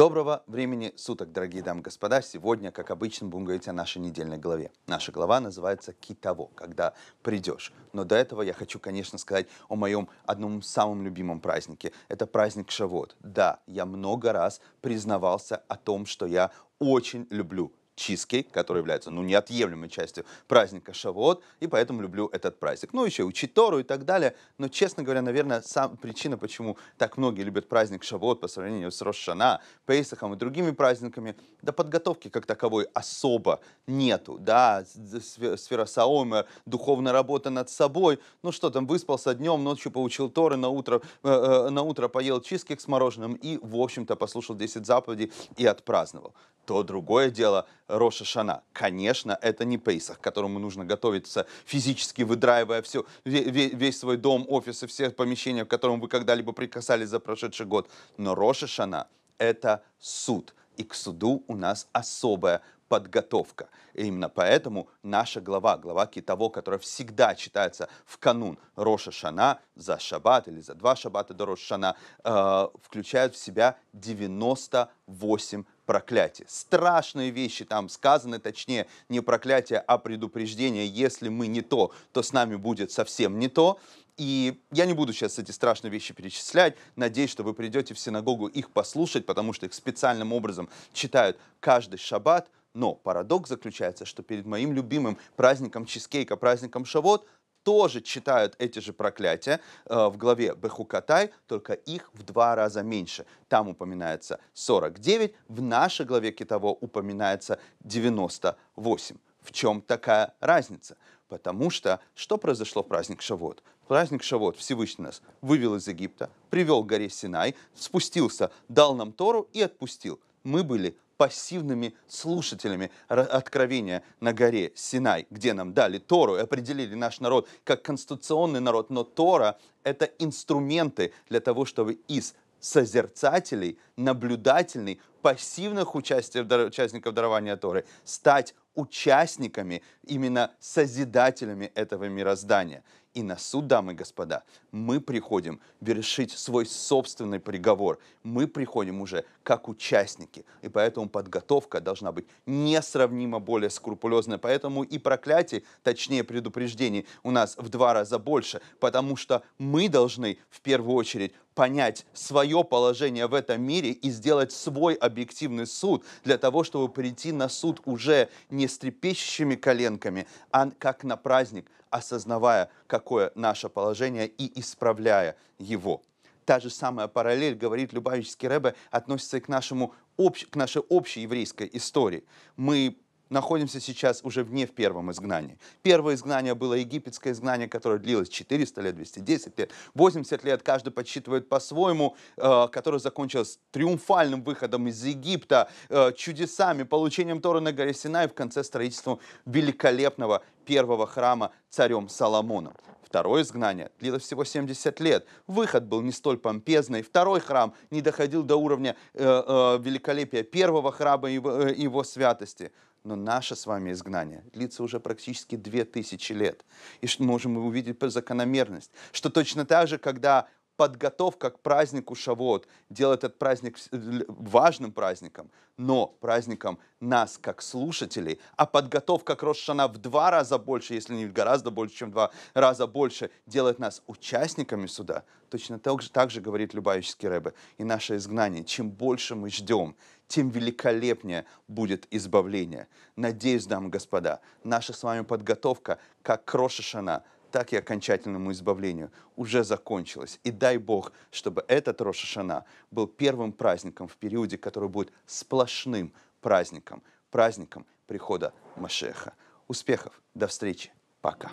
Доброго времени суток, дорогие дамы и господа. Сегодня, как обычно, будем говорить о нашей недельной главе. Наша глава называется «Китово», когда придешь. Но до этого я хочу, конечно, сказать о моем одном самом любимом празднике. Это праздник Шавот. Да, я много раз признавался о том, что я очень люблю чизкейк, который является ну, неотъемлемой частью праздника Шавуот, и поэтому люблю этот праздник. Ну, еще учить Тору и так далее, но, честно говоря, наверное, сам причина, почему так многие любят праздник Шавуот по сравнению с Рошана, Пейсахом и другими праздниками, да подготовки как таковой особо нету, да, сфера Саомер, духовная работа над собой, ну что там, выспался днем, ночью поучил Торы, на утро, э, э, на утро поел чизкейк с мороженым и, в общем-то, послушал 10 заповедей и отпраздновал. То другое дело – Роша Шана. Конечно, это не Пейсах, к которому нужно готовиться физически, выдраивая все, весь свой дом, офис и все помещения, к которым вы когда-либо прикасались за прошедший год. Но Роша Шана – это суд. И к суду у нас особая подготовка. И именно поэтому наша глава, глава Китово, которая всегда читается в канун Роша Шана, за шаббат или за два шаббата до Роша Шана, э, включает в себя 98 проклятие. Страшные вещи там сказаны, точнее, не проклятие, а предупреждение. Если мы не то, то с нами будет совсем не то. И я не буду сейчас эти страшные вещи перечислять. Надеюсь, что вы придете в синагогу их послушать, потому что их специальным образом читают каждый шаббат. Но парадокс заключается, что перед моим любимым праздником чизкейка, праздником Шавот, тоже читают эти же проклятия э, в главе Бехукатай, только их в два раза меньше. Там упоминается 49, в нашей главе Китово упоминается 98. В чем такая разница? Потому что что произошло в праздник Шавот? Праздник Шавот Всевышний нас вывел из Египта, привел к горе Синай, спустился, дал нам Тору и отпустил. Мы были пассивными слушателями откровения на горе Синай, где нам дали Тору и определили наш народ как конституционный народ. Но Тора — это инструменты для того, чтобы из созерцателей, наблюдательных, пассивных участников дарования Торы стать участниками, именно созидателями этого мироздания. И на суд, дамы и господа, мы приходим вершить свой собственный приговор. Мы приходим уже как участники. И поэтому подготовка должна быть несравнимо более скрупулезной. Поэтому и проклятий, точнее предупреждений, у нас в два раза больше. Потому что мы должны в первую очередь понять свое положение в этом мире и сделать свой объективный суд для того, чтобы прийти на суд уже не с трепещущими коленками, а как на праздник, осознавая, какое наше положение и исправляя его. Та же самая параллель, говорит Любавический Рэбе, относится и к, нашему, к нашей общей еврейской истории. Мы находимся сейчас уже вне в первом изгнании. Первое изгнание было египетское изгнание, которое длилось 400 лет, 210 лет, 80 лет, каждый подсчитывает по-своему, э, которое закончилось триумфальным выходом из Египта, э, чудесами, получением Торы на горе Синай, в конце строительством великолепного первого храма царем Соломоном. Второе изгнание длилось всего 70 лет. Выход был не столь помпезный. Второй храм не доходил до уровня э, э, великолепия первого храма и его, э, его святости. Но наше с вами изгнание длится уже практически две тысячи лет. И можем увидеть закономерность, что точно так же, когда подготовка к празднику Шавот делает этот праздник важным праздником, но праздником нас как слушателей, а подготовка к Рошана в два раза больше, если не гораздо больше, чем в два раза больше, делает нас участниками суда. Точно так же, так же говорит Любавический Рэбе. И наше изгнание, чем больше мы ждем, тем великолепнее будет избавление. Надеюсь, дамы и господа, наша с вами подготовка, как к Рошашана, так и окончательному избавлению уже закончилась. И дай Бог, чтобы этот Рошашана был первым праздником в периоде, который будет сплошным праздником, праздником прихода Машеха. Успехов, до встречи, пока.